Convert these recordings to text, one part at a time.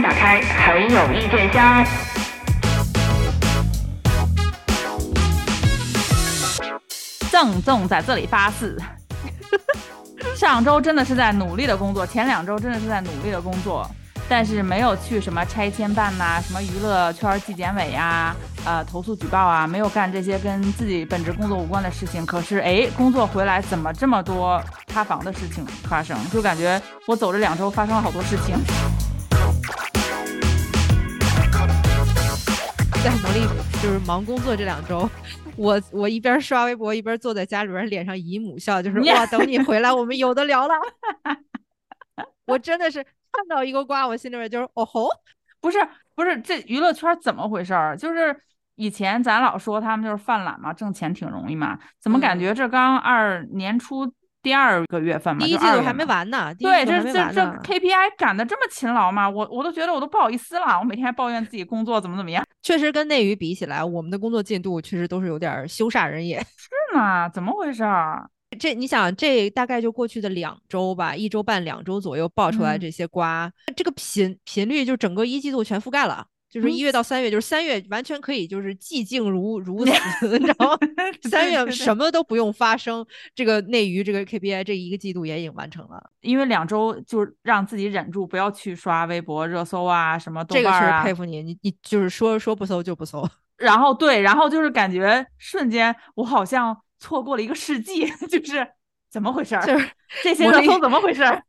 打开很有意见箱。郑重在这里发誓，上周真的是在努力的工作，前两周真的是在努力的工作，但是没有去什么拆迁办呐、什么娱乐圈纪检委呀、呃投诉举报啊，没有干这些跟自己本职工作无关的事情。可是哎，工作回来怎么这么多塌房的事情发生？就感觉我走这两周发生了好多事情。在努力就是忙工作这两周，我我一边刷微博一边坐在家里边，脸上姨母笑，就是 哇，等你回来，我们有的聊了。我真的是看到一个瓜，我心里边就是哦吼，不是不是，这娱乐圈怎么回事儿？就是以前咱老说他们就是犯懒嘛，挣钱挺容易嘛，怎么感觉这刚二年初第二个月份嘛，嗯第一季度还没。完呢，对，这这这 KPI 赶得这么勤劳吗？我我都觉得我都不好意思了，我每天还抱怨自己工作怎么怎么样。确实跟内娱比起来，我们的工作进度确实都是有点儿羞煞人也。是吗，怎么回事儿？这你想，这大概就过去的两周吧，一周半、两周左右爆出来嗯这些瓜，这个频频率就整个一季度全覆盖了。就是一月到三月，就是三月完全可以就是寂静如如死，你知道吗？三月什么都不用发生，这个内娱这个 KPI 这一个季度也已经完成了。因为两周就让自己忍住，不要去刷微博热搜啊，什么豆这个确实瓣儿啊。佩服你，你你就是说说不搜就不搜。然后对，然后就是感觉瞬间我好像错过了一个世纪，就是怎么回事儿？就是这些热搜怎么回事儿？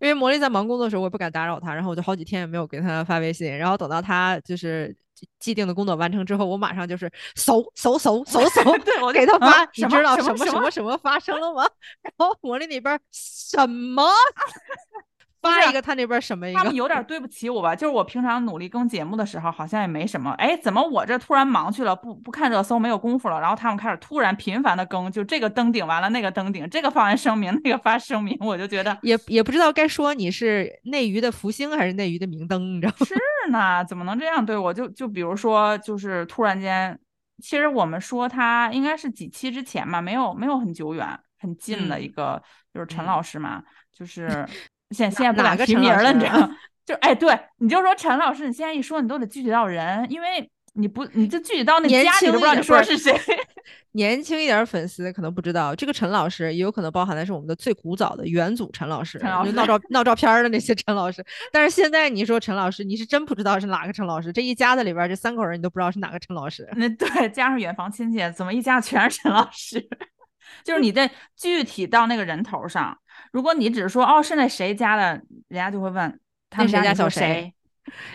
因为魔力在忙工作的时候，我也不敢打扰他，然后我就好几天也没有给他发微信。然后等到他就是既既定的工作完成之后，我马上就是搜搜搜搜搜，对我给他发，啊你知道什么什么什么什么什么发生了吗？然后魔力那边什么发一个，他那边什么一个，他们有点对不起我吧？就是我平常努力更节目的时候，好像也没什么。哎，怎么我这突然忙去了，不不看热搜，没有功夫了？然后他们开始突然频繁的更，就这个登顶完了，那个登顶，这个发完声明，那个发声明，我就觉得也也不知道该说你是内娱的福星还是内娱的明灯，你知道吗？是 呢，怎么能这样对我？就就比如说，就是突然间，其实我们说他应该是几期之前嘛，没有没有很久远，很近的一嗯个，就是陈嗯老师嘛，就是现现在不个提名了，你知道？就哎，对，你就说陈老师，你现在一说，你都得具体到人，因为你不，你就具体到那年家，你轻都不知道你说的是谁。年轻一点儿粉丝可能不知道，这个陈老师也有可能包含的是我们的最古早的元祖陈老师，陈老师就闹照闹照片儿的那些陈老师。但是现在你说陈老师，你是真不知道是哪个陈老师。这一家子里边儿这三口人，你都不知道是哪个陈老师。那对，加上远房亲戚，怎么一家全是陈老师？就是你得具体到那个人头上。如果你只是说哦是那谁家的，人家就会问他那谁们家小谁？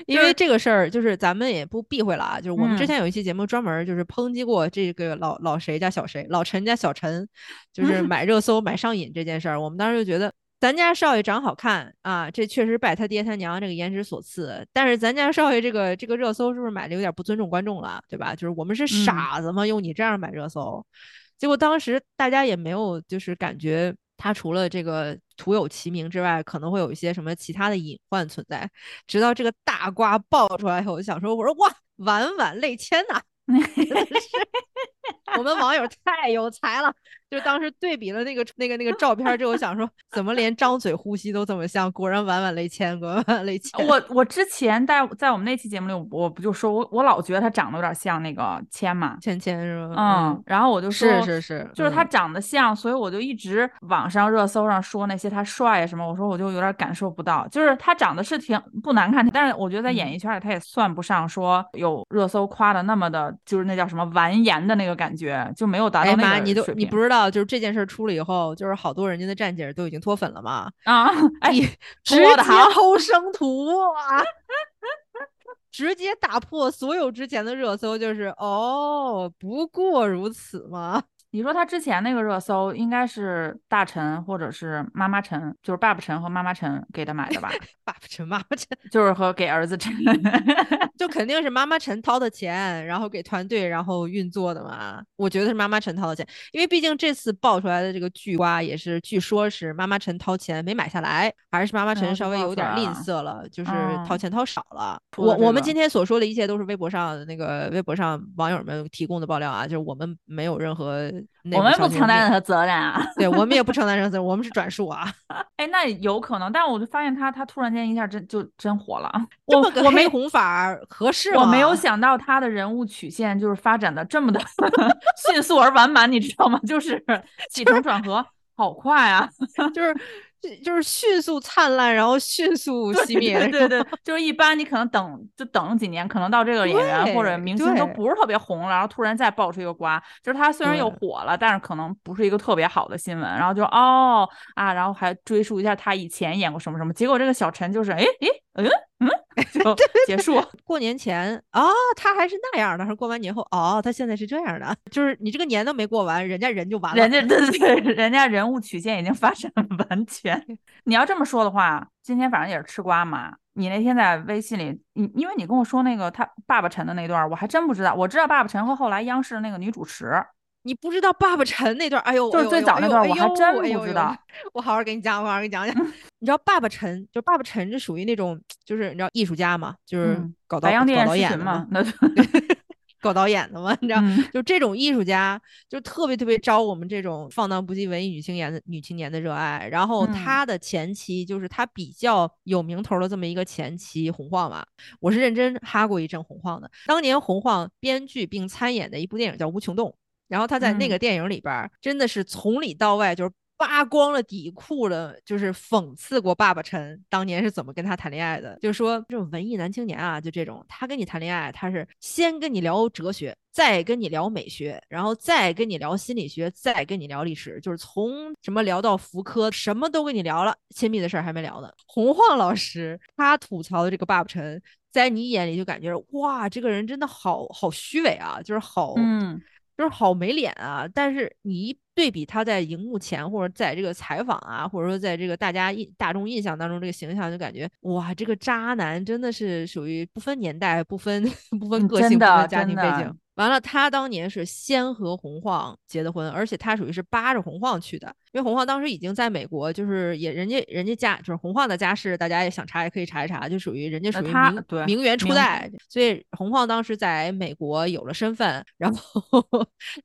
因为这个事儿，就是咱们也不避讳了啊，就是我们之嗯前有一期节目专门儿就是抨击过这个老老谁家小谁，老陈家小陈，就是买热搜买上瘾这件事儿。我们当时就觉得，咱家少爷长好看啊，这确实拜他爹他娘这个颜值所赐。但是咱家少爷这个这个热搜是不是买的有点不尊重观众了，对吧？就是我们是傻子吗？用你这样买热搜？结果当时大家也没有就是感觉它除了这个徒有其名之外，可能会有一些什么其他的隐患存在。直到这个大瓜爆出来以后，我就想说，我说哇，晚晚泪千呐、真的是 我们网友太有才了。就当时对比了那个那个那个照片之后，我想说，怎么连张嘴呼吸都这么像？果然晚晚泪千，果然晚晚泪千。我我之前在在我们那期节目里，我我不就说我我老觉得他长得有点像那个谦嘛，芊芊是吧？嗯，然后我就说是是是，就是他嗯长得像，所以我就一直网上热搜上说那些他帅啊什么，我说我就有点感受不到，就是他长得是挺不难看，但是我觉得在演嗯艺圈里他也算不上说有热搜夸的那么的，就是那叫什么完颜的那个感觉，就没有达哎妈，到那个你都你不知道，就是这件事儿出了以后，就是好多人家的站姐都已经脱粉了嘛，啊，哎，你直接偷生图啊！直接打破所有之前的热搜，就是哦，不过如此吗？你说他之前那个热搜应该是大陈或者是妈妈陈，就是爸爸陈和妈妈陈给他买的吧？爸爸陈，妈妈陈，就是和给儿子陈。就 肯定是妈妈陈掏的钱，然后给团队然后运作的嘛。我觉得是妈妈陈掏的钱，因为毕竟这次爆出来的这个巨瓜也是，据说是妈妈陈掏钱没买下来，还是妈妈陈稍微有点吝啬了，就是掏嗯钱掏少了。我我们今天所说的一切都是微博上那个微博上网友们提供的爆料啊，就是我们没有任何内我们不承担任何责任啊。对我们也不承担任何责任，我们是转述啊。哎，那有可能，但是我就发现他他突然间一下真就真火了。这我么个黑我没红法儿合适吗？我没有想到他的人物曲线就是发展的这么的 迅速而完满，你知道吗？就是起承转合好快啊！就是就是迅速灿烂，然后迅速熄灭。对对对，就是一般你可能等就等几年，可能到这个演员或者明星都不是特别红了，然后突然再爆出一个瓜，就是他虽然又火了，但是可能不是一个特别好的新闻，然后就哦啊，然后还追溯一下他以前演过什么什么，结果这个小陈就是哎哎嗯嗯 就结束。过年前哦，他还是那样的，还是过完年后哦，他现在是这样的，就是你这个年都没过完，人家人就完了。人家对对对，人家人物曲线已经发展完全。你要这么说的话，今天反正也是吃瓜嘛。你那天在微信里，你因为你跟我说那个他爸爸陈的那段儿，我还真不知道。我知道爸爸陈和后来央视那个女主持，你不知道爸爸陈那段，哎呦，就是最早那段我还真不知道我好好给你讲，我好好给你讲讲。你知道爸爸陈，就爸爸陈是属于那种，就是你知道艺术家嘛，就是嗯搞导白洋搞导演的嘛，那 搞导演的嘛，你知道，嗯就这种艺术家，就特别特别招我们这种放荡不羁文艺女青年的女青年的热爱。然后嗯他的前妻就是他比较有名头的这么一个前妻洪晃嘛，我是认真哈过一阵洪晃的。当年洪晃编剧并参演的一部电影叫《无穷动》，然后他在那嗯个电影里边儿真的是从里到外就是。扒光了底裤了，就是讽刺过爸爸陈当年是怎么跟他谈恋爱的，就是说这种文艺男青年啊，就这种，他跟你谈恋爱，他是先跟你聊哲学，再跟你聊美学，然后再跟你聊心理学，再跟你聊历史，就是从什么聊到福柯，什么都跟你聊了，亲密的事儿还没聊呢。洪晃老师他吐槽的这个爸爸陈，在你眼里就感觉哇，这个人真的好好虚伪啊，就是好，嗯就是好没脸啊。但是你一对比他在荧幕前或者在这个采访啊，或者说在这个大家印大众印象当中这个形象，就感觉哇，这个渣男真的是属于不分年代、不分 不分嗯个性、不分家庭背景。完了，他当年是先和洪晃结的婚，而且他属于是扒着洪晃去的，因为洪晃当时已经在美国，就是也人家人家家就是洪晃的家世，大家也想查也可以查一查，就属于人家属于名名媛初代，所以洪晃当时在美国有了身份，然后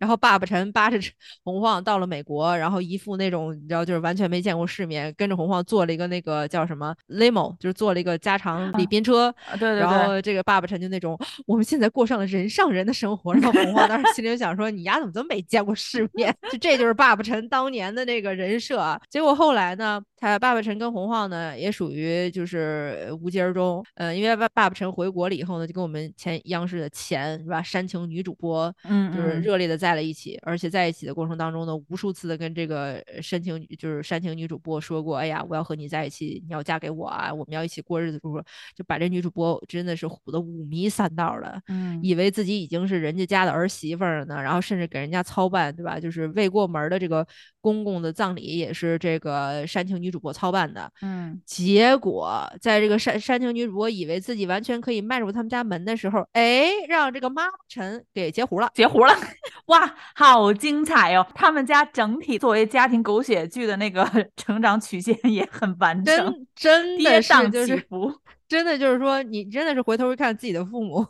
然后爸爸陈扒着洪晃到了美国，然后一副那种你知道就是完全没见过世面，跟着洪晃坐了一个那个叫什么 limo，就是坐了一个加长礼宾 车，啊对对然，后这个爸爸陈就那种，我们现在过上了人上人的生活。然后洪晃当时心里想说，你丫怎么这么没见过世面？就这就是爸爸陈当年的那个人设。结果后来呢，他爸爸陈跟洪晃呢也属于就是呃无疾而终。呃，因为爸爸爸陈回国了以后呢，就跟我们前央视的前是吧煽情女主播嗯嗯就是热烈的在了一起，而且在一起的过程当中呢，无数次的跟这个呃煽情女就是煽情女主播说过，哎呀，我要和你在一起，你要嫁给我啊，我们要一起过日子，如何？就把这女主播真的是唬得五迷三道的，嗯以为自己已经是人家家的儿媳妇儿了呢，然后甚至给人家操办，对吧？就是未过门儿的这个公公的葬礼也是这个煽情女主播操办的。嗯，结果在这个煽煽情女主播以为自己完全可以迈入他们家门的时候，哎，让这个妈妈陈给截胡了。截胡了，哇，好精彩哦！他们家整体作为家庭狗血剧的那个 成长曲线也很完整，真真的是就是起伏。真的就是说，你真的是回头一看自己的父母，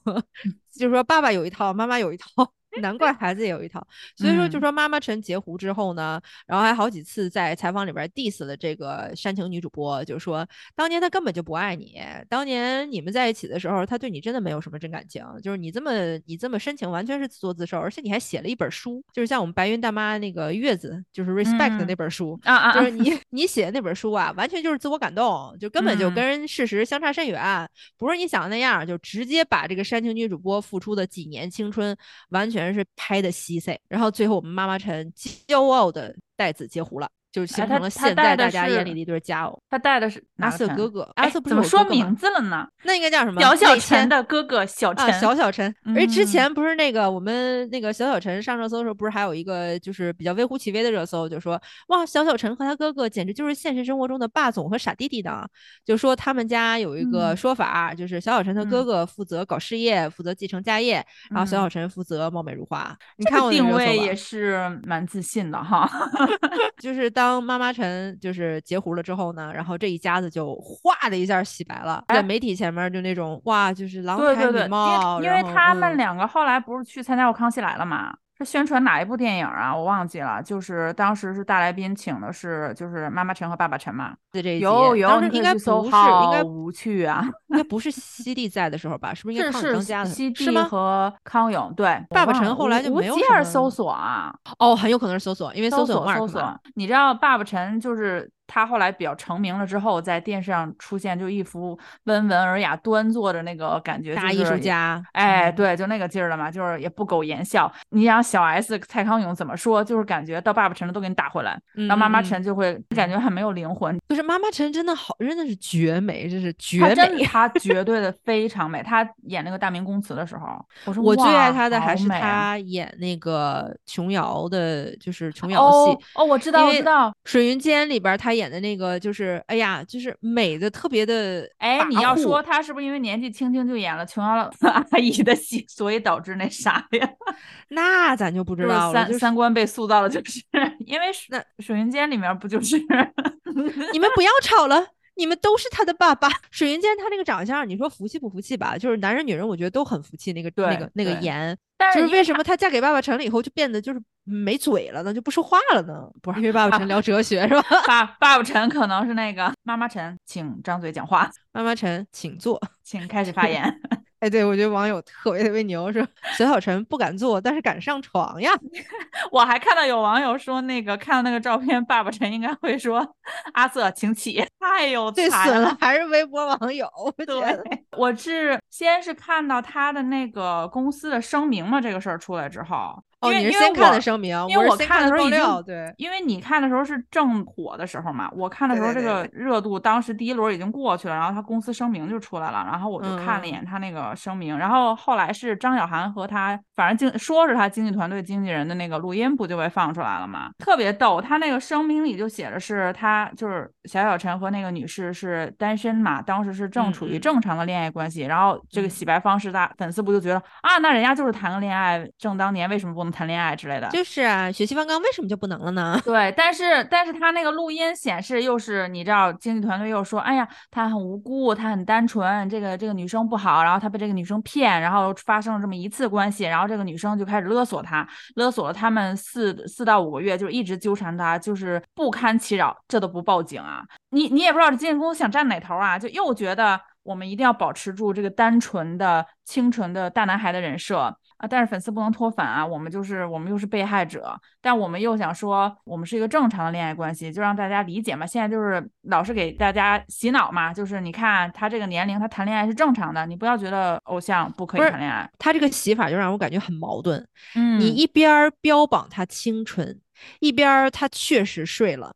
就是说爸爸有一套，妈妈有一套，难怪孩子也有一套。所以说，就嗯。说妈妈陈截胡之后呢，然后还好几次在采访里边 diss 了这个煽情女主播，就说当年她根本就不爱你，当年你们在一起的时候，她对你真的没有什么真感情，就是你这么你这么深情，完全是自作自受，而且你还写了一本书，就是像我们白云大妈那个月子，就是 respect 那本书，啊啊，啊就是你你写的那本书啊，完全就是自我感动，就根本就嗯。跟事实相差甚远，不是你想的那样，就直接把这个煽情女主播付出的几年青春完全是拍的稀碎，然后最后我们妈妈陈 骄傲的带子截胡了。就形成了现在大家眼里的一对佳偶。他带的是阿瑟哥哥，哎阿瑟怎么说名字了呢？那应该叫什么？小小陈的哥哥小陈，啊，小小陈，而之嗯前不是那个我们那个小小陈上热搜的时候，不是还有一个就是比较微乎其微的热搜，就说哇，小小陈和他哥哥简直就是现实生活中的霸总和傻弟弟呢。就说他们家有一个嗯说法，就是小小陈他哥嗯哥负责搞事业，负责继承家业，然后小嗯小陈负责貌美如花。你这看过那个定位也是蛮自信的哈。就是当妈妈陈就是截胡了之后呢，然后这一家子就哗的一下洗白了，在媒体前面就那种哇，就是郎才女对对对，因貌，为因为他们嗯。两个后来不是去参加过《康熙来了》嘛，是宣传哪一部电影啊？我忘记了，就是当时是大来宾请的是就是妈妈陈和爸爸陈嘛。对这一集有有，当时应该不是，应该无趣啊。应该不是西帝在的时候吧？是不是应该是是康永当家的西帝候是吗？和康永对。爸爸陈后来就没有什么吉尔搜索啊，哦，很有可能是搜索，因为搜索有马尔搜。索。你知道爸爸陈就是他后来比较成名了之后，在电视上出现，就一副温文尔雅、端坐的那个感觉，大艺术家，哎，嗯，对，就那个劲儿了嘛，就是也不苟言笑。你想小 S 蔡康永怎么说，就是感觉到爸爸陈了都给你打回来，嗯然后妈妈陈就会感觉很没有灵魂。就是妈妈陈真的好，真的是绝美，这是绝美。她 绝对的非常美。她演那个大明宫词的时候，我说我最爱哇她的还是她演那个琼瑶的，就是琼瑶戏哦哦，我知道，我知道。《水云间》里边儿她演的那个，就是哎呀，就是美的特别的哎，你要说她是不是因为年纪轻轻就演了琼瑶 阿姨的戏，所以导致那啥呀？那咱就不知道了。三就是三观被塑造了，就是 因为水云间里面不就是你们不要吵了，你们都是他的爸爸。水云间他那个长相，你说服气不服气吧？就是男人女人，我觉得都很服气。那个那个那个颜，但就是为什么她嫁给爸爸陈了以后就变得就是没嘴了呢？就不说话了呢？不是因为爸爸陈聊哲学是吧？爸爸爸陈可能是那个妈妈陈，请张嘴讲话，妈妈陈，请坐。请开始发言。哎，对，我觉得网友特别特别牛，说小小陈不敢坐，但是敢上床呀。我还看到有网友说，那个看到那个照片，爸爸陈应该会说：“阿瑟，请起。”太有才了。还是微博网友。对，我是先是看到他的那个公司的声明嘛，这个事儿出来之后，哦，因为因为你是先看我的声明，因为我看看的时候已经，对，因为你看的时候是正火的时候嘛，我看的时候这个热度当时第一轮已经过去了，然后他公司声明就出来了，然后我就看了一眼他那个声明，然后后来是张小涵和他，反正经说是他经纪团队经纪人的那个录音不就被放出来了嘛，特别逗，他那个声明里就写的是他就是小小陈和那个女士是单身嘛，当时是正嗯处于嗯。正常的恋爱关系，然后这个嗯。洗白方式大粉丝不就觉得啊，那人家就是谈个恋爱，正当年为什么不能谈恋爱之类的，就是啊，血气方刚为什么就不能了呢？对，但是但是他那个录音显示又是你知道，经纪团队又说，哎呀，他很无辜，他很单纯，这个这个女生不好，然后他被这个女生骗，然后发生了这么一次关系，然后这个女生就开始勒索他，勒索了他们四四到五个月，就是一直纠缠他，就是不堪其扰，这都不报警啊？你你也不知道这经纪公司想站哪头啊？就又觉得我们一定要保持住这个单纯的、清纯的大男孩的人设啊，但是粉丝不能脱粉啊，我们就是我们又是被害者，但我们又想说我们是一个正常的恋爱关系，就让大家理解嘛。现在就是老是给大家洗脑嘛，就是你看他这个年龄，他谈恋爱是正常的，你不要觉得偶像不可以谈恋爱。他这个洗法就让我感觉很矛盾。嗯，你一边儿标榜他清纯，一边儿他确实睡了。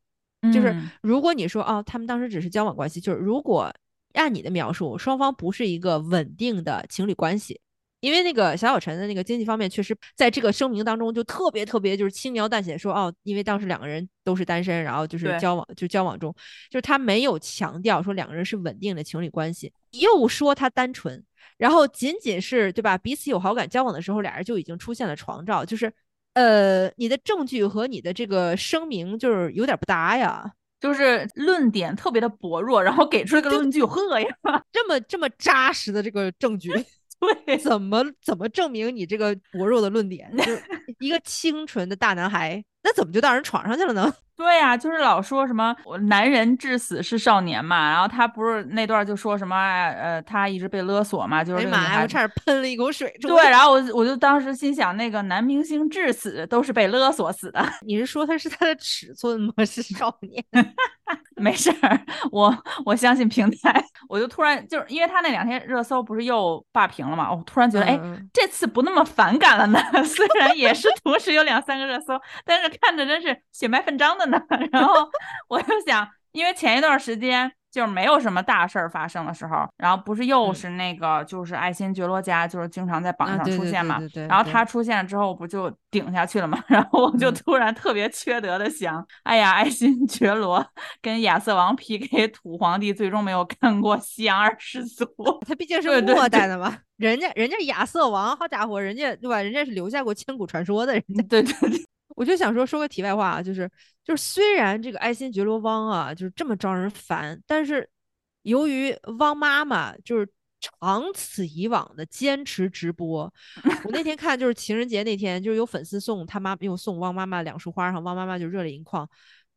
就是嗯如果你说哦，他们当时只是交往关系，就是如果按你的描述，双方不是一个稳定的情侣关系。因为那个小小陈的那个经济方面，确实在这个声明当中就特别特别就是轻描淡写说哦，因为当时两个人都是单身，然后就是交往就交往中，就是他没有强调说两个人是稳定的情侣关系，又说他单纯，然后仅仅是对吧？彼此有好感，交往的时候俩人就已经出现了床照，就是呃，你的证据和你的这个声明就是有点不搭呀。就是论点特别的薄弱，然后给出这个论据，呵呀，这么这么扎实的这个证据，对，怎么怎么证明你这个薄弱的论点？就一个清纯的大男孩，那怎么就到人床上去了呢？对呀、就是老说什么我男人至死是少年嘛，然后他不是那段就说什么哎呃，他一直被勒索嘛，就是哎呀我差点喷了一口水出对，然后我我就当时心想，那个男明星至死都是被勒索死的，你是说他是他的尺寸吗？是少年？没事儿，我我相信平台。我就突然就是因为他那两天热搜不是又霸屏了嘛，我突然觉得，哎，这次不那么反感了呢。虽然也是同时有两三个热搜，但是看着真是血脉奋张的呢。然后我就想，因为前一段时间。就是没有什么大事儿发生的时候，然后不是又嗯是那个就是爱新觉罗家，就是经常在榜上出现嘛。然后他出现了之后，不就顶下去了嘛？然后我就嗯突然特别缺德的想，哎呀，爱新觉罗跟亚瑟王 PK 土皇帝，最终没有干过西洋二世祖。他毕竟是末代的嘛，人家人家亚瑟王，好家伙，人家对吧？人家是留下过千古传说的人家。对对对，我就想说说个题外话啊，就是就是虽然这个爱新觉罗汪啊，就是这么招人烦，但是由于汪妈妈就是长此以往的坚持直播。我那天看就是情人节那天，就是有粉丝送他妈又送汪妈妈两束花，然后汪妈妈就热泪盈眶，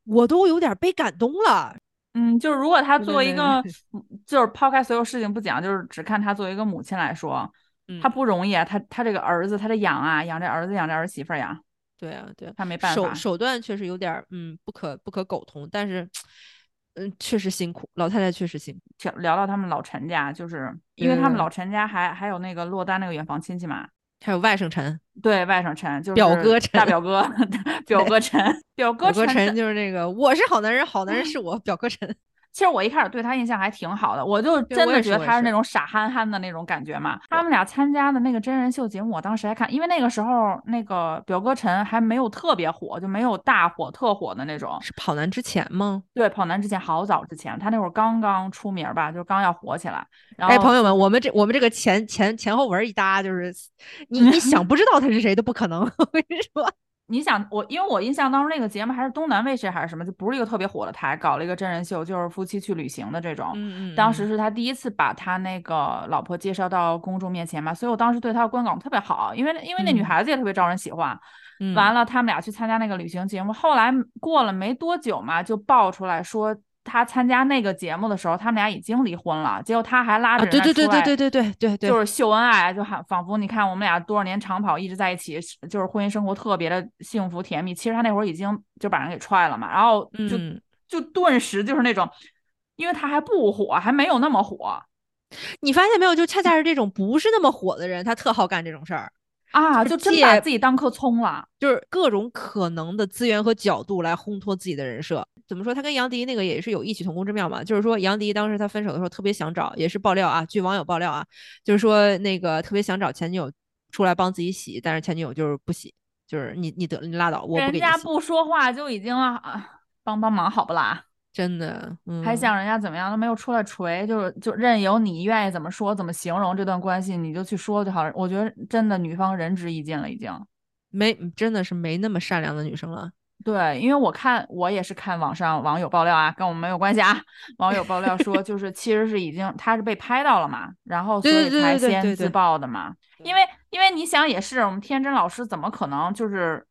我都有点被感动了。嗯，就是如果他对作为一个，就是抛开所有事情不讲，就是只看他作为一个母亲来说，嗯他不容易啊，他他这个儿子，他得养啊，养这儿子，养这儿媳妇儿呀，对啊，对啊，他没办法。手手段确实有点儿嗯不可不可苟同，但是嗯确实辛苦，老太太确实辛苦。聊聊到他们老陈家，就是因为他们老陈家还还有那个落单那个远房亲戚嘛，还有外甥陈，对外甥陈，就是表哥陈大表哥 表哥陈，表哥陈陈就是那个我是好男人，好男人是我，表哥陈。其实我一开始对他印象还挺好的，我就真的觉得他是那种傻憨憨的那种感觉嘛。他们俩参加的那个真人秀节目，我当时还看，因为那个时候那个表哥陈还没有特别火，就没有大火特火的那种。是跑男之前吗？对，跑男之前好早之前，他那会儿刚刚出名吧，就刚要火起来。然后，哎，朋友们，我们这我们这个前前前后文一搭，就是你你想不知道他是谁都不可能。我跟你说，你想我，因为我印象当中那个节目还是东南卫视还是什么，就不是一个特别火的台，搞了一个真人秀，就是夫妻去旅行的这种。嗯当时是他第一次把他那个老婆介绍到公众面前嘛，所以我当时对他的观感特别好，因为因为那女嗯孩子也特别招人喜欢。嗯完了，他们俩去参加那个旅行节目，后来过了没多久嘛，就爆出来说他参加那个节目的时候，他们俩已经离婚了，结果他还拉啊，着人对对对对对对对对对，就是秀恩爱，就喊仿佛你看我们俩多少年长跑一直在一起，就是婚姻生活特别的幸福甜蜜。其实他那会儿已经就把人给踹了嘛，然后就、嗯就顿时就是那种，因为他还不火，还没有那么火你发现没有？就恰恰是这种不是那么火的人，他特好干这种事儿，啊，就就是真把自己当棵葱了。就是各种可能的资源和角度来烘托自己的人设。怎么说？他跟杨迪那个也是有异曲同工之妙嘛。就是说，杨迪当时他分手的时候特别想找，也是爆料啊，据网友爆料啊，就是说那个特别想找前女友出来帮自己洗，但是前女友就是不洗，就是你你得你拉倒，我不人。家不说话就已经啊，帮帮忙好不啦？真的，嗯、还想人家怎么样都没有出来锤，就是就任由你愿意怎么说怎么形容这段关系，你就去说就好了。我觉得真的女方仁至义尽了，已经。没真的是没那么善良的女生了。对，因为我看我也是看网上网友爆料啊，跟我们没有关系啊。网友爆料说，就是其实是已经他是被拍到了嘛，然后所以才先自对对对对爆的嘛。因为因为你想也是，我们天真老师怎么可能就是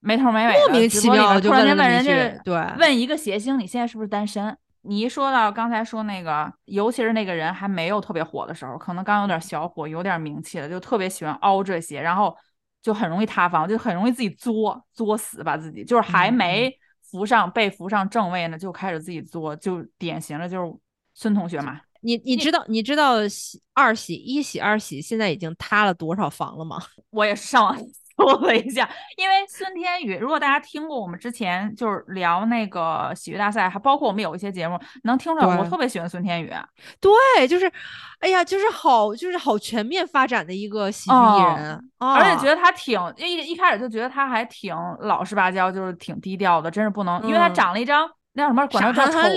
没头没尾的莫名其妙就突然间问人家对问一个谐星你现在是不是单身？你一说到刚才说那个，尤其是那个人还没有特别火的时候，可能刚有点小火，有点名气了，就特别喜欢凹这些，然后就很容易塌房，就很容易自己作作死把自己，就是还嗯没扶上被扶上正位呢，就开始自己作，就典型的就是孙同学嘛。你你知道你知道喜二喜一喜二喜现在已经塌了多少房了吗？我也是上网搜了一下，因为孙天宇，如果大家听过我们之前就是聊那个喜剧大赛，还包括我们有一些节目，能听出来我特别喜欢孙天宇。对，就是，哎呀，就是好，就是好全面发展的一个喜剧艺哦人，而且觉得得他挺一一开始就觉得他还挺老实巴交，就是挺低调的，真是不能，因为他嗯。长了一张那叫什么，丑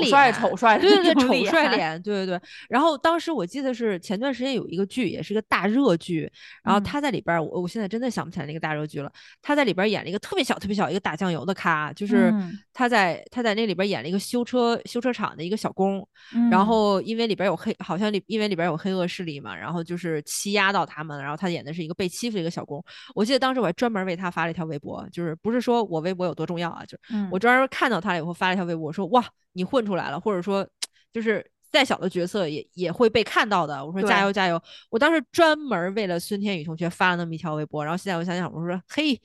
帅脸丑帅 对对对，丑帅脸，对对对。然后当时我记得是前段时间有一个剧，也是个大热剧，然后嗯他在里边儿，我我现在真的想不起来那个大热剧了。他在里边儿演了一个特别小、特别小一个打酱油的咖，就是嗯他在他在那里边儿演了一个修车修车厂的一个小工，嗯然后因为里边有黑，好像里因为里边有黑恶势力嘛，然后就是欺压到他们，然后他演的是一个被欺负的一个小工。我记得当时我还专门为他发了一条微博，就是不是说我微博有多重要啊，就是我专门看到他了以后发了一条微博，我说哇，你混出来了，或者说就是再小的角色也也会被看到的。我说加油加油！我当时专门为了孙天宇同学发了那么一条微博，然后现在我想想，我说嘿，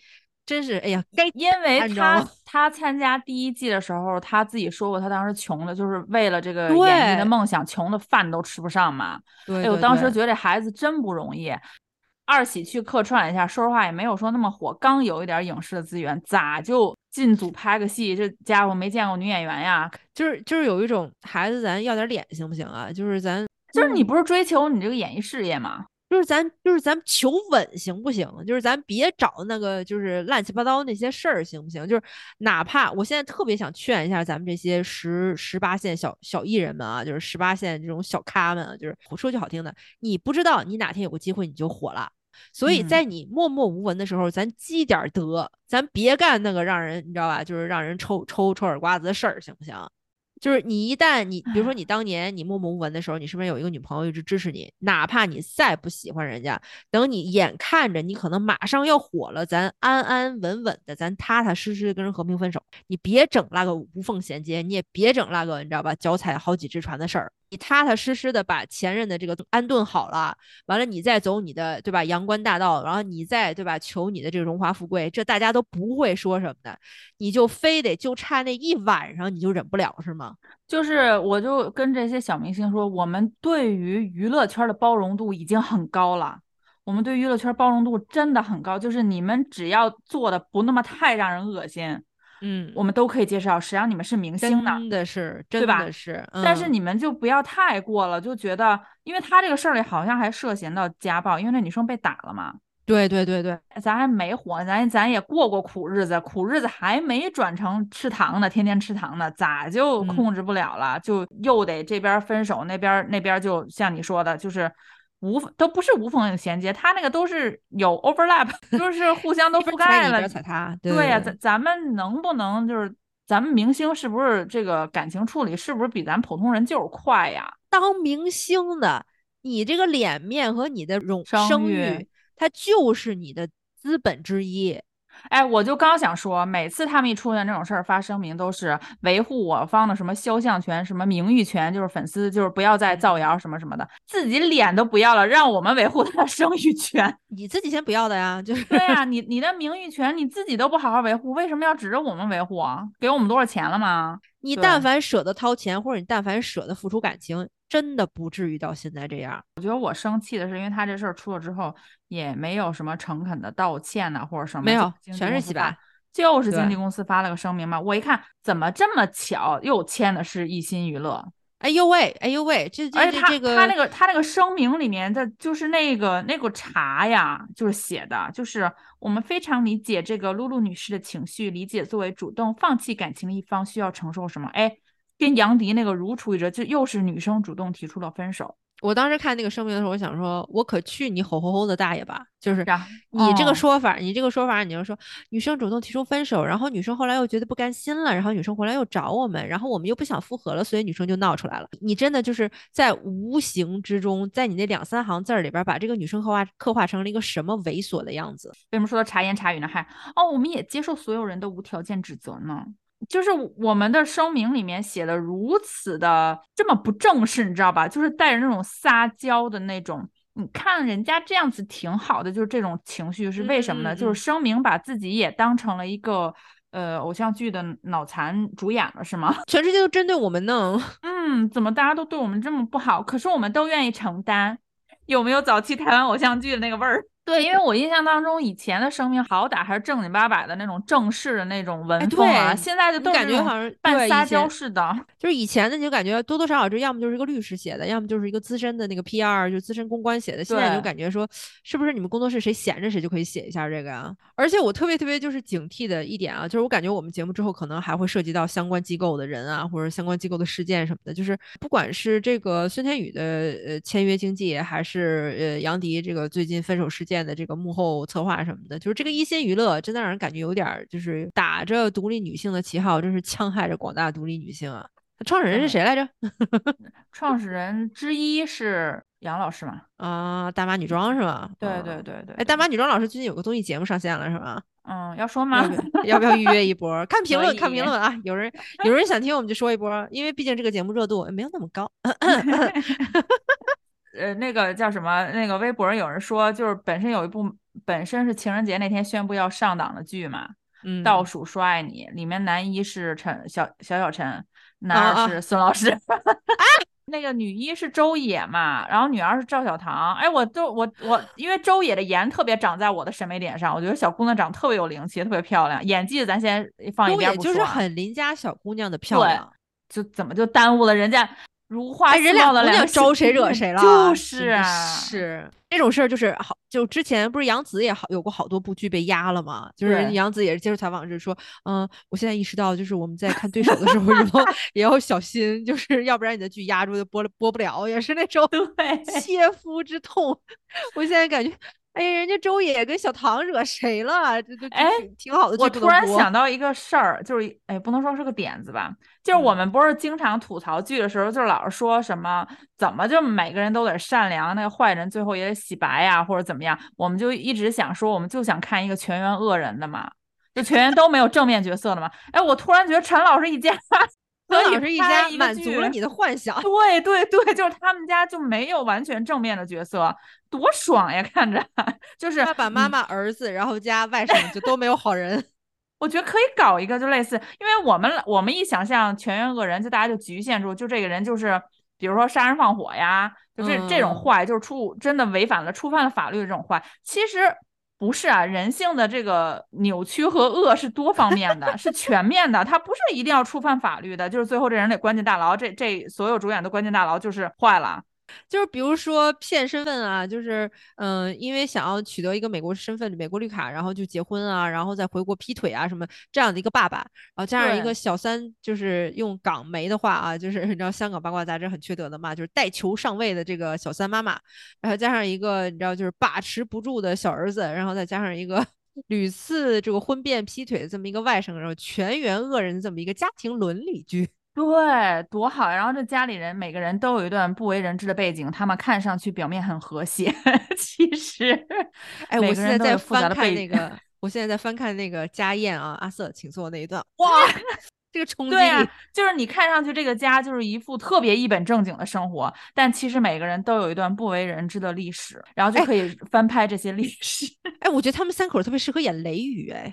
真是哎呀，该因为他他参加第一季的时候，他自己说过，他当时穷的，就是为了这个演艺的梦想，穷的饭都吃不上嘛。对哎呦，当时觉得这孩子真不容易。二喜去客串一下，说实话也没有说那么火，刚有一点影视的资源，咋就进组拍个戏？这家伙没见过女演员呀！就是就是有一种孩子，咱要点脸行不行啊？就是咱就是你不是追求你这个演艺事业吗？就是咱就是咱求稳行不行？就是咱别找那个就是乱七八糟那些事儿行不行？就是哪怕我现在特别想劝一下咱们这些十十八线小小艺人们啊，就是十八线这种小咖们啊，就是我说句好听的，你不知道你哪天有个机会你就火了。所以嗯在你默默无闻的时候，咱积点德，咱别干那个让人你知道吧，就是让人抽抽抽耳刮子的事儿，行不行？就是你一旦你，比如说你当年你默默无闻的时候，你身边有一个女朋友一直支持你，哪怕你再不喜欢人家，等你眼看着你可能马上要火了，咱安安稳稳的，咱踏踏实实的跟人和平分手，你别整那个无缝衔接，你也别整那个你知道吧，脚踩好几只船的事儿，你踏踏实实的把前任的这个安顿好了，完了你再走你的对吧阳关大道，然后你再对吧求你的这个荣华富贵，这大家都不会说什么的，你就非得就差那一晚上你就忍不了是吗？就是我就跟这些小明星说，我们对于娱乐圈的包容度已经很高了，我们对娱乐圈包容度真的很高，就是你们只要做的不那么太让人恶心，嗯，我们都可以接受。谁让你们是明星呢？真的是，真的是，但是嗯你们就不要太过了，就觉得，因为他这个事儿里好像还涉嫌到家暴，因为那女生被打了嘛。对对对对，咱还没火，咱咱也过过苦日子，苦日子还没转成吃糖呢，天天吃糖呢，咋就嗯控制不了了？就又得这边分手，那边那边就像你说的，就是无都不是无缝衔接，他那个都是有 overlap，就是互相都覆盖了踩他，对对呀、对咱咱们能不能就是咱们明星是不是这个感情处理是不是比咱普通人就是快呀？当明星的，你这个脸面和你的荣声誉，它就是你的资本之一。哎，我就刚想说，每次他们一出现这种事儿，发声明都是维护我方的什么肖像权、什么名誉权，就是粉丝就是不要再造谣什么什么的，自己脸都不要了，让我们维护他的声誉权。你自己先不要的呀，就是对呀、你你的名誉权你自己都不好好维护，为什么要指着我们维护啊？给我们多少钱了吗？你但凡舍得掏钱，或者你但凡舍得付出感情，真的不至于到现在这样。我觉得我生气的是，因为他这事儿出了之后，也没有什么诚恳的道歉呐、或者什么，没有全是洗白就是经纪公司发了个声明嘛。我一看，怎么这么巧，又签的是一心娱乐，哎呦喂，哎呦喂，这这这个他那个他那个声明里面的，就是那个那个茶呀，就是写的，就是我们非常理解这个露露女士的情绪，理解作为主动放弃感情的一方需要承受什么。哎，跟杨迪那个如出一辙，就又是女生主动提出了分手。我当时看那个声明的时候，我想说，我可去你吼吼吼的大爷吧！就是你这个哦说法，你这个说法，你就说女生主动提出分手，然后女生后来又觉得不甘心了，然后女生回来又找我们，然后我们又不想复合了，所以女生就闹出来了。你真的就是在无形之中，在你那两三行字儿里边儿，把这个女生刻画刻画成了一个什么猥琐的样子。为什么说他茶言茶语呢？还哦，我们也接受所有人的无条件指责呢。就是我们的声明里面写的如此的这么不正式，你知道吧？就是带着那种撒娇的那种。你看人家这样子挺好的，就是这种情绪是为什么呢？嗯嗯嗯就是声明把自己也当成了一个呃偶像剧的脑残主演了，是吗？全世界都针对我们呢。嗯，怎么大家都对我们这么不好？可是我们都愿意承担，有没有早期台湾偶像剧的那个味儿？对，因为我印象当中，以前的声明好歹还是正经八百的那种正式的那种文哎风啊，对现在的都感觉好像半撒娇似的。就是以前的，你就感觉多多少少这要么就是一个律师写的，要么就是一个资深的那个 PR，就资深公关写的。现在你就感觉说，是不是你们工作室谁闲着谁就可以写一下这个啊？而且我特别特别就是警惕的一点啊，就是我感觉我们节目之后可能还会涉及到相关机构的人啊，或者相关机构的事件什么的。就是不管是这个孙天宇的呃签约经纪，还是呃杨迪这个最近分手事件的这个幕后策划什么的，就是这个一心娱乐真的让人感觉有点儿就是打着独立女性的旗号，真是戕害着广大独立女性啊！创始人是谁来着？创始人之一是杨老师嘛？啊，大妈女装是吧？对啊对对对。哎，大妈女装老师最近有个综艺节目上线了是吧？嗯，要说吗要不要预约一波？看评论，看评论啊！有人有人想听，我们就说一波，因为毕竟这个节目热度没有那么高。呃，那个叫什么？那个微博上有人说，就是本身有一部本身是情人节那天宣布要上档的剧嘛，嗯，倒数说爱你》，里面男一是陈小小小陈，男啊二是孙老师。那个女一是周也嘛，然后女二是赵小棠。哎，我都我我，因为周也的颜特别长在我的审美点上，我觉得小姑娘长得特别有灵气，特别漂亮。演技咱先放一周也就是边不说啊，很邻家小姑娘的漂对亮。就怎么就耽误了人家如花哎，似貌的两招谁惹谁了？就是啊，是这种事儿，就是好，就之前不是杨紫也好有过好多部剧被压了嘛，就是杨紫也是接受采访是说，嗯，我现在意识到，就是我们在看对手的时候，也要也要小心，就是要不然你的剧压住就播了播不了，也是那种 切肤之痛。我现在感觉。哎，人家周也跟小唐惹谁了？这这这哎挺挺好的剧我突然想到一个事儿，就是哎，不能说是个点子吧，就是我嗯们不是经常吐槽剧的时候，就老是说什么怎么就每个人都得善良，那个坏人最后也得洗白呀，或者怎么样，我们就一直想说，我们就想看一个全员恶人的嘛，就全员都没有正面角色的嘛。哎，我突然觉得陈老师一家 可以陈老师一家满足了你的幻想。对对对，就是他们家就没有完全正面的角色，多爽呀！看着 就是爸爸妈妈、儿子，然后加外甥，就都没有好人。我觉得可以搞一个，就类似，因为我们我们一想象全员恶人，就大家就局限住，就这个人就是，比如说杀人放火呀，就这、这种嗯坏，就是触真的违反了触犯了法律的这种坏，其实不是啊，人性的这个扭曲和恶是多方面的，是全面的，他不是一定要触犯法律的，就是最后这人得关进大牢，这这所有主演都关进大牢就是坏了。就是比如说骗身份啊，就是嗯、因为想要取得一个美国身份、美国绿卡，然后就结婚啊，然后再回国劈腿啊什么这样的一个爸爸，然后加上一个小三，就是用港媒的话啊，就是你知道香港八卦杂志很缺德的嘛，就是带球上位的这个小三妈妈，然后加上一个你知道就是把持不住的小儿子，然后再加上一个。屡次这个婚变劈腿的这么一个外甥，然后全员恶人的这么一个家庭伦理剧，对，多好呀！然后这家里人每个人都有一段不为人知的背景，他们看上去表面很和谐，其实哎，我现在在翻。看那个，我现在在翻看那个家宴啊，阿瑟请坐那一段，哇，这个冲击对呀、力，就是你看上去这个家就是一副特别一本正经的生活，但其实每个人都有一段不为人知的历史，然后就哎可以翻拍这些历史。哎，我觉得他们三口特别适合演雷雨，哎，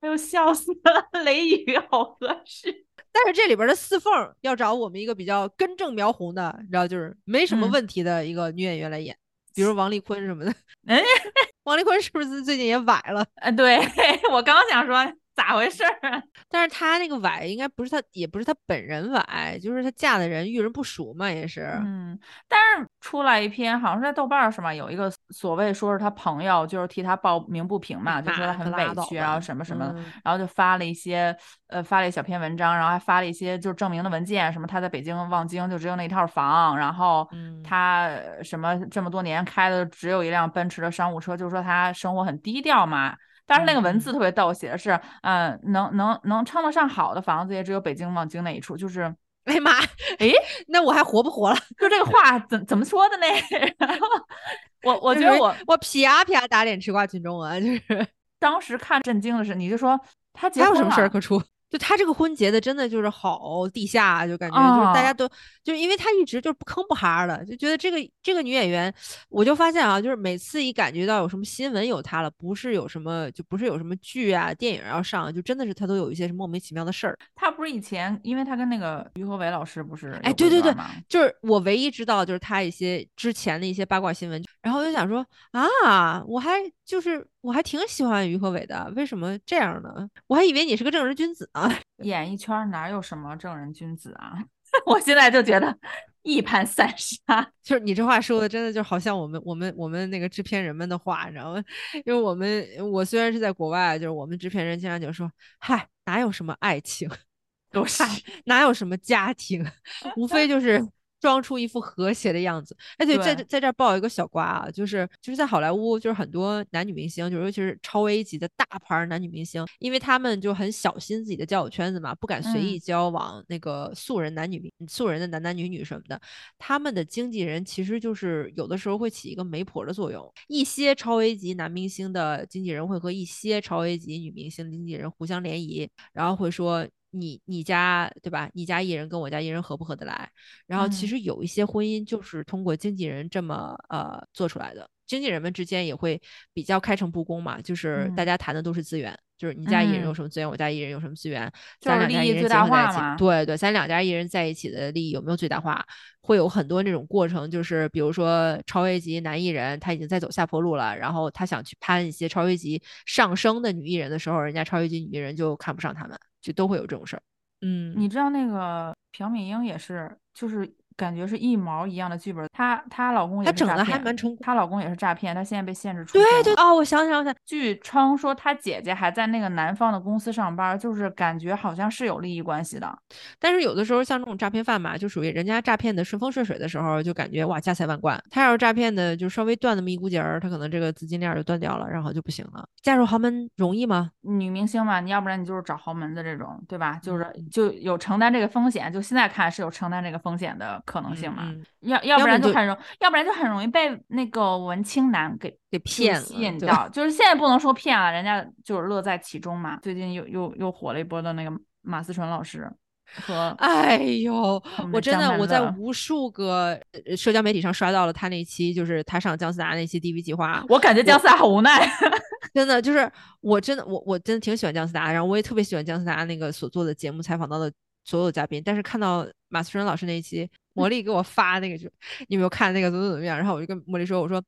哎呦，笑死了！雷雨好合适。但是这里边的四凤要找我们一个比较根正苗红的，你知道，就是没什么嗯问题的一个女演员来演，比如王丽坤什么的。哎，王丽坤是不是最近也崴了？哎，对 我刚想说咋回事儿啊？但是他那个崴应该不是他，也不是他本人崴，就是他嫁的人遇人不淑嘛，也是。嗯，但是出来一篇，好像是在豆瓣儿是吗？有一个所谓说是他朋友，就是替他抱鸣不平嘛，就说他很委屈，拉倒吧然后什么什么的，嗯然后就发了一些呃发了一小篇文章，然后还发了一些就是证明的文件，什么他在北京望京就只有那一套房，然后嗯他呃什么这么多年开的只有一辆奔驰的商务车，就是说他生活很低调嘛。但是那个文字嗯特别逗，写的是，嗯、能能能称得上好的房子，也只有北京望京那一处，就是，哎妈，哎，那我还活不活了？就这个话怎怎么说的呢？然后我我觉得我我啪啪打脸吃瓜群众啊，就是当时看震惊的是，你就说他结婚还有什么事儿可出？就他这个婚结的真的就是好地下，就感觉就是大家啊都、就是因为他一直就是不吭不哈的，就觉得这个这个女演员，我就发现啊，就是每次一感觉到有什么新闻有她了，不是有什么就不是有什么剧啊电影要上，就真的是她都有一些什么莫名其妙的事儿。她不是以前，因为她跟那个于和伟老师不是哎，对对对就是我唯一知道就是她一些之前的一些八卦新闻，然后我就想说啊，我还就是我还挺喜欢于和伟的，为什么这样呢？我还以为你是个正人君子啊。演艺圈哪有什么正人君子啊？我现在就觉得一盘散沙。就是你这话说的，真的就好像我们我们我们那个制片人们的话，你知道吗？因为我们我虽然是在国外，就是我们制片人经常就说，嗨，哪有什么爱情，都是，哪有什么家庭，无非就是装出一副和谐的样子。哎，对，在在这儿爆一个小瓜啊，就是就是在好莱坞，就是很多男女明星，就是尤其是超 A 级的大牌儿男女明星，因为他们就很小心自己的交友圈子嘛，不敢随意嗯交往那个素人男女明素人的男男女女什么的。他们的经纪人其实就是有的时候会起一个媒婆的作用。一些超 A 级男明星的经纪人会和一些超 A 级女明星的经纪人互相联谊，然后会说你你家对吧？你家艺人跟我家艺人合不合得来？然后其嗯实有一些婚姻就是通过经纪人这么呃做出来的。经纪人们之间也会比较开诚布公嘛，就是大嗯家谈的都是资源，就是你家艺人有嗯什么资源，我家艺人有什么资源，咱就是两家艺人利益最大结合在一起，化对对，咱两家艺人在一起的利益有没有最大化？会有很多那种过程，就是比如说超 A 级男艺人他已经在走下坡路了，然后他想去攀一些超 A 级上升的女艺人的时候，人家超 A 级女艺人就看不上他们，就都会有这种事儿。嗯，你知道那个朴敏英也是，就是感觉是一毛一样的剧本。她她老公也她整的还蛮成功。她老公也是诈骗，她现在被限制出对对哦，我想起来，我想，据称说，她姐姐还在那个南方的公司上班，就是感觉好像是有利益关系的。但是有的时候像这种诈骗犯吧，就属于人家诈骗的顺风顺水的时候，就感觉哇家财万贯。他要是诈骗的就稍微断那么一股劲儿，他可能这个资金链就断掉了，然后就不行了。嫁入豪门容易吗？女明星嘛，你要不然你就是找豪门的这种，对吧？就是嗯就有承担这个风险，就现在看是有承担这个风险的可能性嘛。要要不然就很容，要不然就很容易被那个文青男给给骗了吸引到。就是现在不能说骗了，人家就是乐在其中嘛。最近又又又火了一波的那个马思纯老师和哎呦我，真的我在无数个呃社交媒体上刷到了他那期，就是他上姜思达那期 DV 计划，我感觉姜思达好无奈。真的就是我真的我我真的挺喜欢姜思达，然后我也特别喜欢姜思达那个所做的节目采访到的所有嘉宾，但是看到马思纯老师那一期，魔力给我发那个就你有没有看那个怎么怎么样，然后我就跟魔力说，我说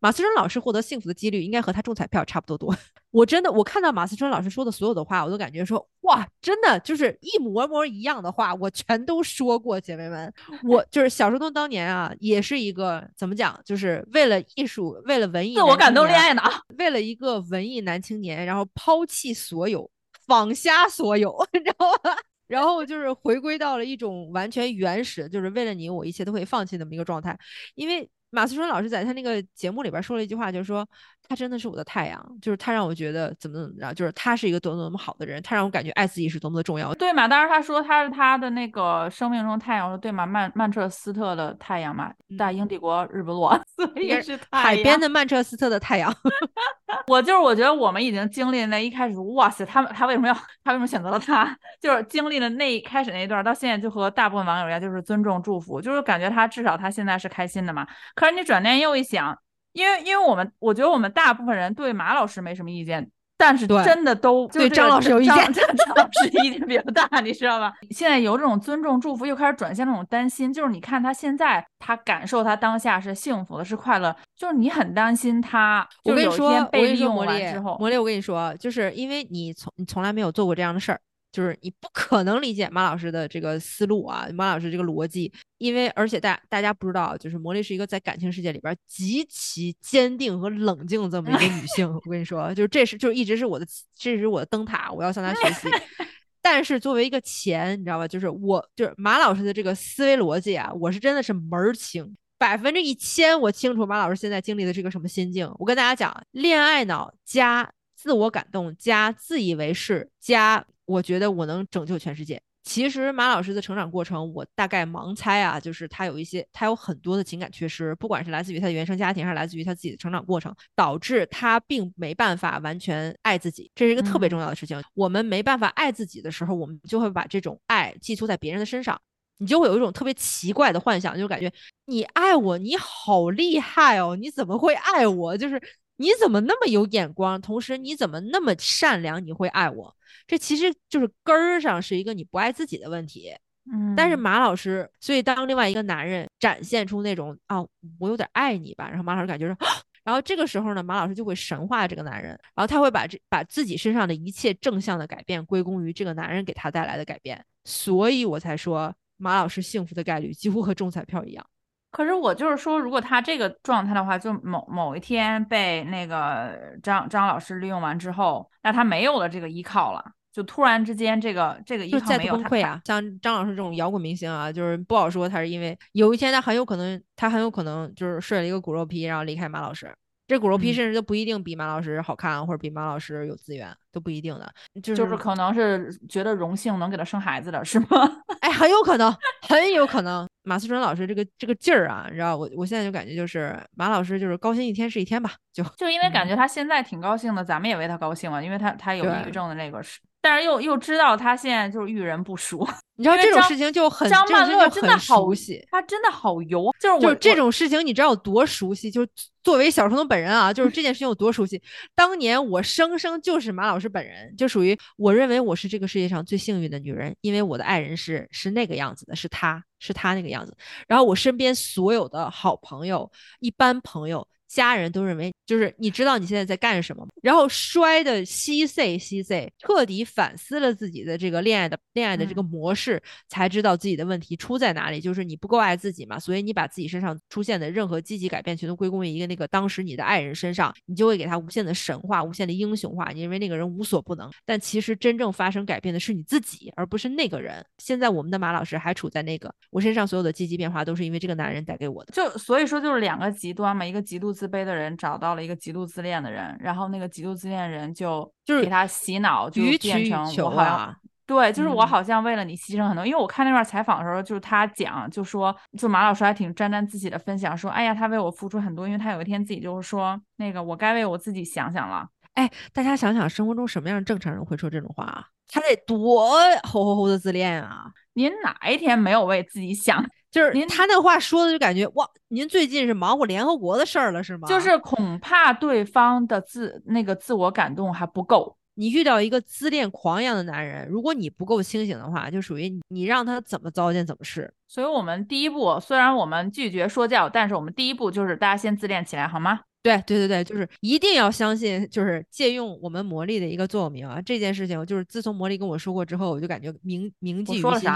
马思纯老师获得幸福的几率应该和他中彩票差不多多。我真的我看到马思纯老师说的所有的话，我都感觉说哇，真的就是一模模一样的话，我全都说过，姐妹们。我就是小时候当年啊，也是一个怎么讲，就是为了艺术，为了文艺，自我感动恋爱脑，为了一个文艺男青年，然后抛弃所有，仿瞎所有，你知道吗？然后就是回归到了一种完全原始，就是为了你，我一切都可以放弃那么一个状态。因为马思纯老师在他那个节目里边说了一句话，就是说他真的是我的太阳，就是他让我觉得怎么怎么着，就是他是一个多么多么好的人，他让我感觉爱自己是多么的重要。对嘛？当时他说他是他的那个生命中太阳，我说对嘛？曼曼彻斯特的太阳嘛，大英帝国日不落，所以是海边的曼彻斯特的太阳，我就是我觉得我们已经经历了那一开始，哇塞，他们他为什么要他为什么选择了他？就是经历了那一开始那一段，到现在就和大部分网友一样，就是尊重祝福，就是感觉他至少他现在是开心的嘛。可是你转念又一想，因为因为我们我觉得我们大部分人对马老师没什么意见。但是真的都对张老师有意见张 张老师意见比较大，你知道吧？现在由这种尊重祝福又开始转向那种担心，就是你看他现在，他感受他当下是幸福的，是快乐，就是你很担心他，我跟你说，被利用完之后，魔力，我跟你说，就是因为你从你从来没有做过这样的事儿，就是你不可能理解马老师的这个思路啊，马老师这个逻辑，因为而且大大家不知道，就是魔力是一个在感情世界里边极其坚定和冷静的这么一个女性。我跟你说，就是这是就是一直是我的这是我的灯塔，我要向她学习。但是作为一个钱，你知道吧？就是我就是马老师的这个思维逻辑啊，我是真的是门儿清。百分之一千，我清楚马老师现在经历的是个什么心境。我跟大家讲，恋爱脑加自我感动加自以为是加，我觉得我能拯救全世界。其实马老师的成长过程，我大概盲猜啊，就是他有一些，他有很多的情感缺失，不管是来自于他的原生家庭，还是来自于他自己的成长过程，导致他并没办法完全爱自己，这是一个特别嗯重要的事情。我们没办法爱自己的时候，我们就会把这种爱寄托在别人的身上。你就会有一种特别奇怪的幻想，就感觉你爱我，你好厉害哦，你怎么会爱我？就是你怎么那么有眼光，同时你怎么那么善良，你会爱我？这其实就是根儿上是一个你不爱自己的问题。嗯，但是马老师，所以当另外一个男人展现出那种啊，我有点爱你吧，然后马老师感觉说，然后这个时候呢，马老师就会神化这个男人，然后他会把这把自己身上的一切正向的改变归功于这个男人给他带来的改变，所以我才说马老师幸福的概率几乎和中彩票一样。可是我就是说，如果他这个状态的话，就某某一天被那个张张老师利用完之后，那他没有了这个依靠了，就突然之间这个这个依靠没有，他他崩溃啊！像张老师这种摇滚明星啊，就是不好说他是因为有一天他很有可能，他很有可能就是睡了一个骨肉皮，然后离开马老师。这骨肉批嗯甚至都不一定比马老师好看，或者比马老师有资源，都不一定的。就是就是可能是觉得荣幸能给他生孩子的是吗？哎，很有可能，很有可能。马思纯老师这个这个劲儿啊，你知道，我我现在就感觉就是马老师就是高兴一天是一天吧，就就因为感嗯觉他现在挺高兴的，咱们也为他高兴了，因为他他有抑郁症的那个是，但是又又知道他现在就是遇人不淑，你知道这种事情就很张曼乐真的好熟悉。他真的好油，就是我就是这种事情，你知道有多熟悉？就是作为小成龙本人啊，就是这件事情有多熟悉。当年我生生就是马老师是本人，就属于我认为我是这个世界上最幸运的女人，因为我的爱人是是那个样子的，是他是他那个样子。然后我身边所有的好朋友、一般朋友、家人都认为就是你知道你现在在干什么吗，然后摔的稀碎稀碎，彻底反思了自己的这个恋爱的恋爱的这个模式，才知道自己的问题出在哪里，就是你不够爱自己嘛，所以你把自己身上出现的任何积极改变全都归功于一个那个当时你的爱人身上，你就会给他无限的神话、无限的英雄化，你认为那个人无所不能，但其实真正发生改变的是你自己，而不是那个人。现在我们的马老师还处在那个我身上所有的积极变化都是因为这个男人带给我的，就所以说就是两个极端嘛，一个极度自卑的人找到了一个极度自恋的人，然后那个极度自恋人就就是给他洗脑，就变成求我好像啊。对，就是我嗯好像为了你牺牲很多，因为我看那段采访的时候，就是他讲，就说，就马老师还挺沾沾自喜的分享说，哎呀，他为我付出很多，因为他有一天自己就是说，那个我该为我自己想想了。哎，大家想想，生活中什么样的正常人会说这种话啊？他得多吼吼吼的自恋啊！您哪一天没有为自己想？就是您他那话说的，就感觉哇，您最近是忙活联合国的事儿了是吗？就是恐怕对方的自那个自我感动还不够。你遇到一个自恋狂一样的男人，如果你不够清醒的话，就属于你你让他怎么糟践怎么是。所以，我们第一步，虽然我们拒绝说教，但是我们第一步就是大家先自恋起来，好吗？对对对对，就是一定要相信，就是借用我们魔力的一个座右铭啊，这件事情就是自从魔力跟我说过之后，我就感觉铭铭记于心？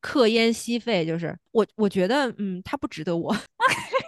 刻烟吸肺，就是我我觉得嗯，他不值得我，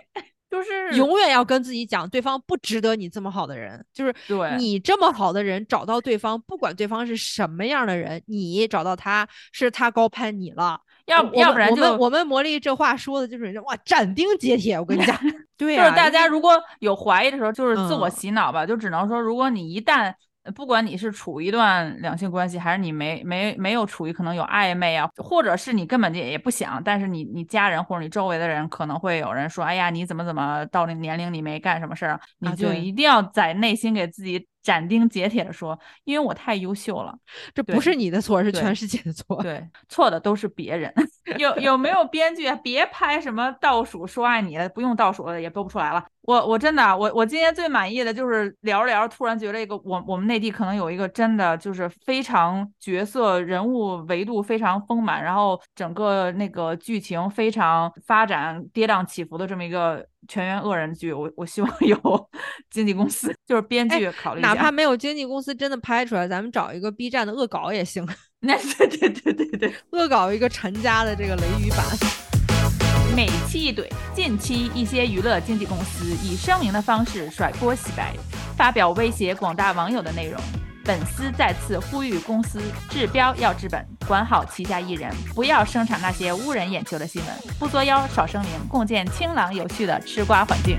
就是永远要跟自己讲，对方不值得你这么好的人，就是对。你这么好的人找到对方，不管对方是什么样的人，你找到他是他高攀你了。要要不然就我们我们魔力这话说的就是哇斩钉截铁，我跟你讲，对啊、就是大家如果有怀疑的时候，就是自我嗯。洗脑吧，就只能说，如果你一旦呃不管你是处于一段两性关系，还是你没没没有处于可能有暧昧啊，或者是你根本就也不想，但是你你家人或者你周围的人可能会有人说，哎呀，你怎么怎么到那年龄你没干什么事儿，你就一定要在内心给自己斩钉截铁的说，因为我太优秀了。这不是你的错，是全世界的错。对，错的都是别人。有有没有编剧啊？别拍什么倒数说爱你的，不用倒数了，也播不出来了。我我真的啊，我我今天最满意的就是聊着聊着，突然觉得一个我我们内地可能有一个真的就是非常角色人物维度非常丰满，然后整个那个剧情非常发展跌宕起伏的这么一个全员恶人剧。我我希望有 经纪公司就是编哎剧考虑哪怕没有经纪公司真的拍出来，咱们找一个 B 站的恶搞也行，那 对对对对对。恶搞一个陈家的这个雷雨版。每期一怼，近期一些娱乐经纪公司以声明的方式甩锅洗白，发表威胁广大网友的内容。本司再次呼吁公司治标要治本，管好旗下艺人，不要生产那些污人眼球的新闻，不作妖少声明，共建清朗有序的吃瓜环境。